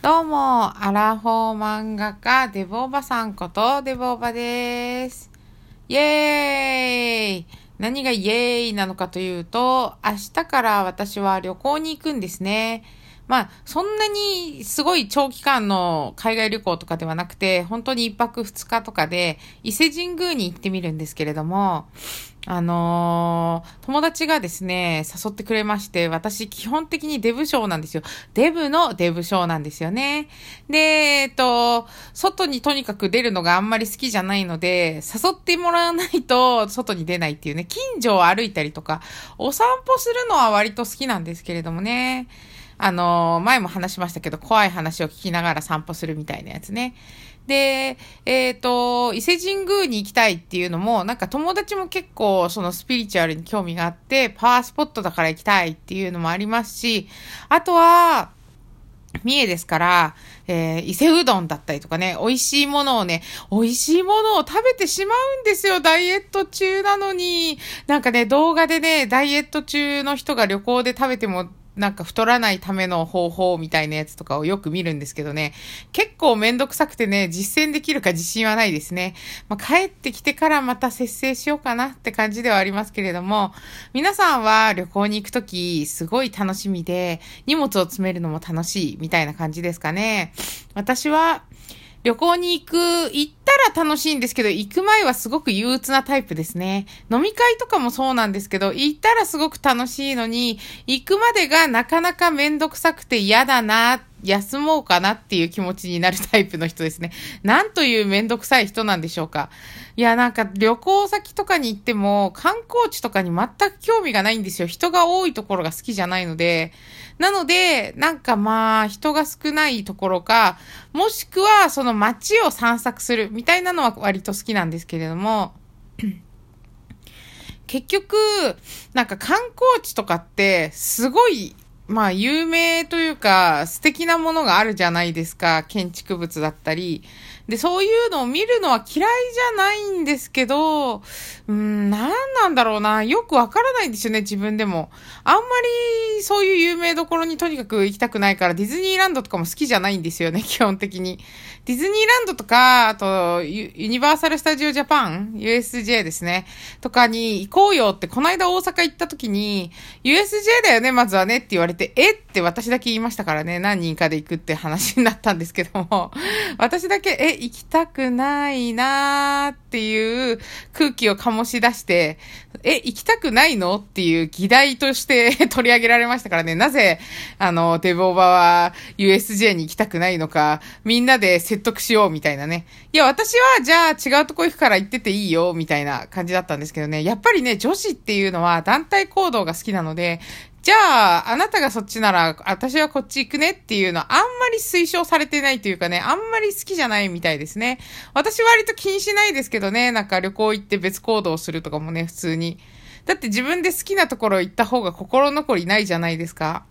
どうも、アラフォー漫画家、デボーバさんこと、デボーバです。イェーイ何がイエーイなのかというと、明日から私は旅行に行くんですね。まあ、そんなにすごい長期間の海外旅行とかではなくて、本当に一泊二日とかで、伊勢神宮に行ってみるんですけれども、あのー友達がですね、誘ってくれまして、私基本的にデブ賞なんですよ。デブのデブ賞なんですよね。で、えっと、外にとにかく出るのがあんまり好きじゃないので、誘ってもらわないと外に出ないっていうね、近所を歩いたりとか、お散歩するのは割と好きなんですけれどもね。あのー前も話しましたけど、怖い話を聞きながら散歩するみたいなやつね。で、えっ、と、伊勢神宮に行きたいっていうのも、なんか友達も結構そのスピリチュアルに興味があって、パワースポットだから行きたいっていうのもありますし、あとは、三重ですから、えー伊勢うどんだったりとかね、美味しいものをね、美味しいものを食べてしまうんですよ、ダイエット中なのに。なんかね、動画でね、ダイエット中の人が旅行で食べても、なんか太らないための方法みたいなやつとかをよく見るんですけどね、結構めんどくさくてね、実践できるか自信はないですね。まあ、帰ってきてからまた節制しようかなって感じではありますけれども、皆さんは旅行に行くとき、すごい楽しみで、荷物を詰めるのも楽しいみたいな感じですかね。私は、旅行に行く、行っら楽しいんですけど、行く前はすごく憂鬱なタイプですね。飲み会とかもそうなんですけど、行ったらすごく楽しいのに、行くまでがなかなかめんどくさくて嫌だな、休もうかなっていう気持ちになるタイプの人ですね。なんというめんどくさい人なんでしょうか。いや、なんか旅行先とかに行っても、観光地とかに全く興味がないんですよ。人が多いところが好きじゃないので。なので、なんかまあ、人が少ないところか、もしくはその街を散策するみたいなのは割と好きなんですけれども、結局、なんか観光地とかって、すごい、まあ有名というか素敵なものがあるじゃないですか。建築物だったり。で、そういうのを見るのは嫌いじゃないんですけど、うん、なんなんだろうな。よくわからないんですよね、自分でも。あんまりそういう有名どころにとにかく行きたくないから、ディズニーランドとかも好きじゃないんですよね、基本的に。ディズニーランドとか、あと、ユユニバーサル・スタジオ・ジャパン ?USJ ですね。とかに行こうよって、この間大阪行った時に、USJ だよね、まずはねって言われて、えって私だけ言いましたからね、何人かで行くって話になったんですけども、私だけ、え、行きたくないなーっていう空気を醸し出して、え、行きたくないのっていう議題として 取り上げられましたからね、なぜ、あの、デボーバは USJ に行きたくないのか、みんなで説得しようみたいなね。いや、私はじゃあ違うとこ行くから行ってていいよ、みたいな感じだったんですけどね、やっぱりね、女子っていうのは団体行動が好きなので、じゃあ、あなたがそっちなら、私はこっち行くねっていうのは、あんまり推奨されてないというかね、あんまり好きじゃないみたいですね。私割と気にしないですけどね、なんか旅行行って別行動するとかもね、普通に。だって自分で好きなところ行った方が心残りないじゃないですか。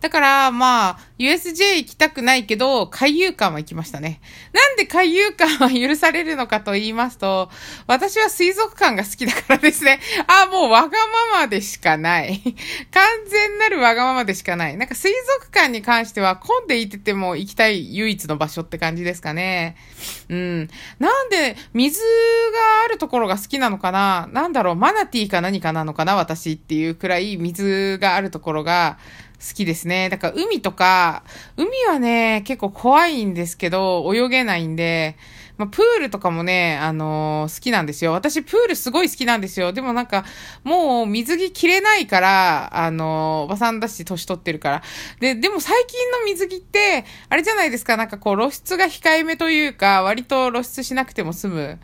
だから、まあ、USJ 行きたくないけど、海遊館は行きましたね。なんで海遊館は許されるのかと言いますと、私は水族館が好きだからですね。あ、もうわがままでしかない。完全なるわがままでしかない。なんか水族館に関しては混んでいてても行きたい唯一の場所って感じですかね。うん。なんで、水があるところが好きなのかななんだろう、マナティーか何かなのかな私っていうくらい水があるところが、好きですね。だから海とか、海はね、結構怖いんですけど、泳げないんで、まあ、プールとかもね、あのー好きなんですよ。私、プールすごい好きなんですよ。でもなんか、もう水着着れないから、あのーおばさんだし、年取ってるから。で、でも最近の水着って、あれじゃないですか、なんかこう露出が控えめというか、割と露出しなくても済む。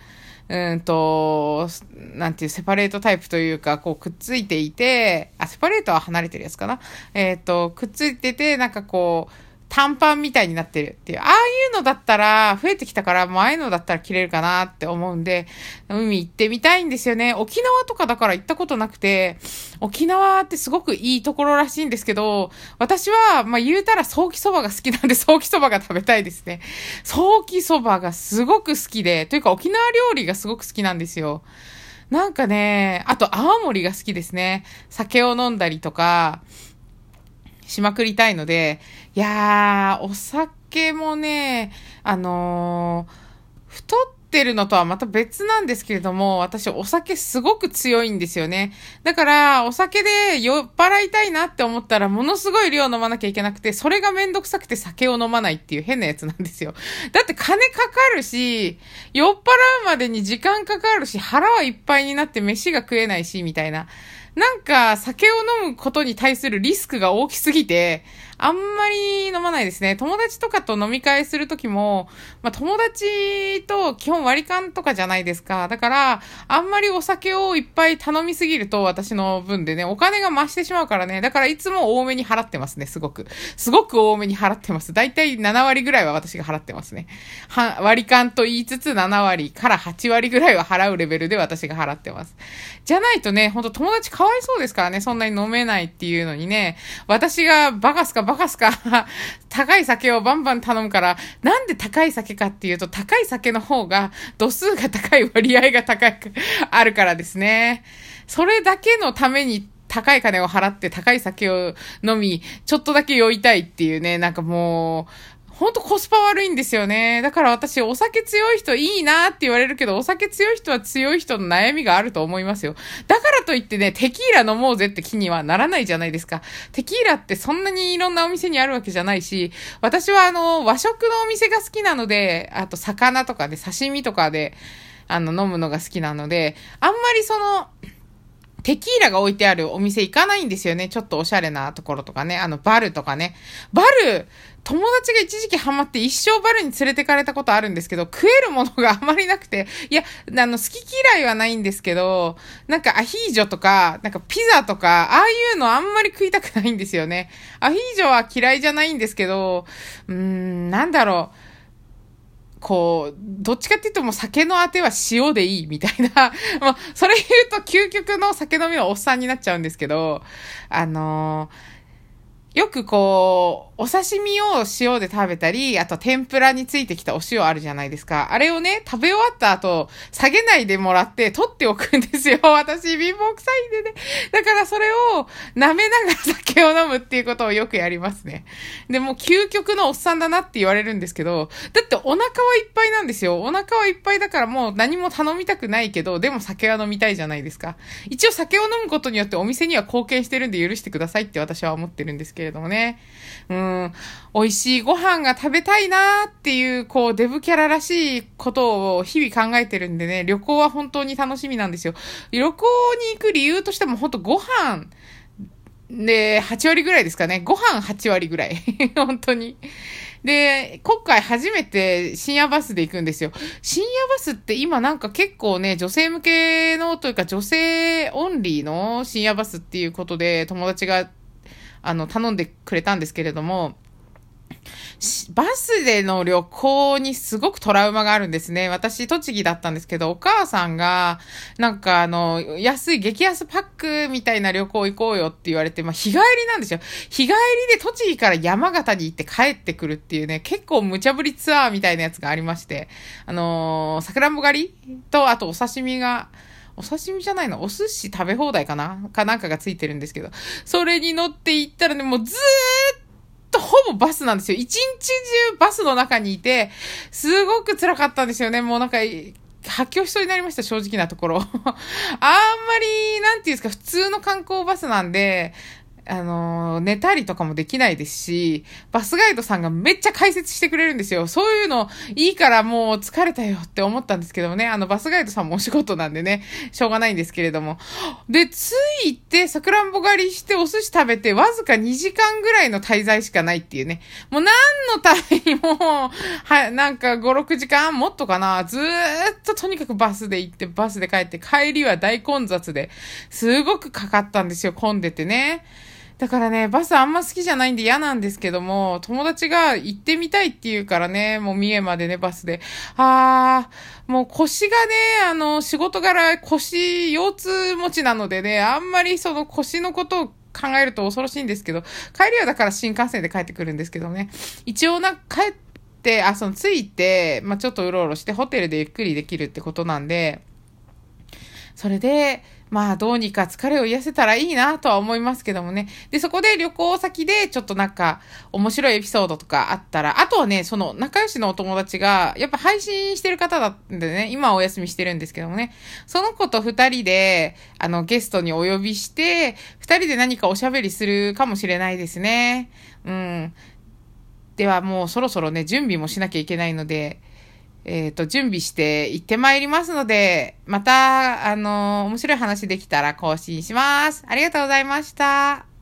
うんと、なんていう、セパレートタイプというか、こう、くっついていて、あ、セパレートは離れてるやつかな。えっ、と、くっついてて、なんかこう、短パンみたいになってるっていう。ああいうのだったら、増えてきたから、もうああいうのだったら着れるかなって思うんで、海行ってみたいんですよね。沖縄とかだから行ったことなくて、沖縄ってすごくいいところらしいんですけど、私は、まあ言うたらソーキそばが好きなんで、ソーキそばが食べたいですね。ソーキそばがすごく好きで、というか沖縄料理がすごく好きなんですよ。なんかね、あと泡盛が好きですね。酒を飲んだりとか、しまくりたいので、いやー、お酒もね、あのー、太ってるのとはまた別なんですけれども、私お酒すごく強いんですよね。だから、お酒で酔っ払いたいなって思ったら、ものすごい量飲まなきゃいけなくて、それがめんどくさくて酒を飲まないっていう変なやつなんですよ。だって金かかるし、酔っ払うまでに時間かかるし、腹はいっぱいになって飯が食えないし、みたいな。なんか、酒を飲むことに対するリスクが大きすぎて、あんまり飲まないですね。友達とかと飲み会するときも、まあ、友達と基本割り勘とかじゃないですか。だから、あんまりお酒をいっぱい頼みすぎると私の分でね、お金が増してしまうからね。だからいつも多めに払ってますね、すごく。すごく多めに払ってます。だいたい7割ぐらいは私が払ってますね。は、割り勘と言いつつ7割から8割ぐらいは払うレベルで私が払ってます。じゃないとね、ほんと友達かわいそうですからね、そんなに飲めないっていうのにね、私がバカすかバカすか 高い酒をバンバン頼むから、なんで高い酒かっていうと、高い酒の方が度数が高い割合が高くあるからですね。それだけのために高い金を払って高い酒を飲み、ちょっとだけ酔いたいっていうね、なんかもう、ほんとコスパ悪いんですよね。だから私、お酒強い人いいなって言われるけど、お酒強い人は強い人の悩みがあると思いますよ。だからといってね、テキーラ飲もうぜって気にはならないじゃないですか。テキーラってそんなにいろんなお店にあるわけじゃないし、私はあの、和食のお店が好きなので、あと魚とかで、刺身とかで、あの、飲むのが好きなので、あんまりその、テキーラが置いてあるお店行かないんですよね。ちょっとおしゃれなところとかね。あの、バルとかね。バル、友達が一時期ハマって一生バルに連れてかれたことあるんですけど、食えるものがあまりなくて、いや、あの、好き嫌いはないんですけど、なんかアヒージョとか、なんかピザとか、ああいうのあんまり食いたくないんですよね。アヒージョは嫌いじゃないんですけど、うーん、なんだろう。こう、どっちかっていうとも酒のあては塩でいいみたいな、まあ、それ言うと究極の酒飲みはおっさんになっちゃうんですけど、あのーよくこう、お刺身を塩で食べたり、あと天ぷらについてきたお塩あるじゃないですか。あれをね、食べ終わった後、下げないでもらって取っておくんですよ。私、貧乏臭いんでね。だからそれを舐めながら酒を飲むっていうことをよくやりますね。でもう、究極のおっさんだなって言われるんですけど、だってお腹はいっぱいなんですよ。お腹はいっぱいだからもう何も頼みたくないけど、でも酒は飲みたいじゃないですか。一応酒を飲むことによってお店には貢献してるんで許してくださいって私は思ってるんですけど。れどもね。うん、美味しいご飯が食べたいなっていう、こう、デブキャラらしいことを日々考えてるんでね、旅行は本当に楽しみなんですよ。旅行に行く理由としても本当ご飯、で、8割ぐらいですかね。ご飯8割ぐらい。本当に。で、今回初めて深夜バスで行くんですよ。深夜バスって今なんか結構ね、女性向けのというか女性オンリーの深夜バスっていうことで友達があの、頼んでくれたんですけれども、バスでの旅行にすごくトラウマがあるんですね。私、栃木だったんですけど、お母さんが、なんかあの、安い、激安パックみたいな旅行行こうよって言われて、まあ、日帰りなんですよ。日帰りで栃木から山形に行って帰ってくるっていうね、結構無茶ぶりツアーみたいなやつがありまして、あのー、桜んぼ狩りと、あとお刺身が、お刺身じゃないの？お寿司食べ放題かな？かなんかがついてるんですけど、それに乗って行ったらね、もうずーっとほぼバスなんですよ。一日中バスの中にいて、すごく辛かったんですよね。もうなんか、発狂しそうになりました、正直なところ。あんまり、なんていうんですか、普通の観光バスなんで、あの、寝たりとかもできないですし、バスガイドさんがめっちゃ解説してくれるんですよ。そういうのいいからもう疲れたよって思ったんですけどもね、あのバスガイドさんもお仕事なんでね、しょうがないんですけれども。で、着いて、さくらんぼ狩りしてお寿司食べて、わずか2時間ぐらいの滞在しかないっていうね。もう何のためにも、はい、なんか5、6時間もっとかな、ずーっととにかくバスで行って、バスで帰って、帰りは大混雑で、すごくかかったんですよ、混んでてね。だからね、バスあんま好きじゃないんで嫌なんですけども、友達が行ってみたいって言うからね、もう三重までね、バスで。あー、もう腰がね、あの、仕事柄腰、腰痛持ちなのでね、あんまりその腰のことを考えると恐ろしいんですけど、帰りはだから新幹線で帰ってくるんですけどね。一応な、帰って、あ、その着いて、まあ、ちょっとうろうろしてホテルでゆっくりできるってことなんで、それで、まあ、どうにか疲れを癒せたらいいなとは思いますけどもね。で、そこで旅行先でちょっとなんか面白いエピソードとかあったら、あとはね、その仲良しのお友達が、やっぱ配信してる方だんでね、今お休みしてるんですけどもね、その子と二人で、あの、ゲストにお呼びして、二人で何かおしゃべりするかもしれないですね。うん。ではもうそろそろね、準備もしなきゃいけないので、えっ、ー、と、準備して行ってまいりますので、また、あの、面白い話できたら更新します。ありがとうございました。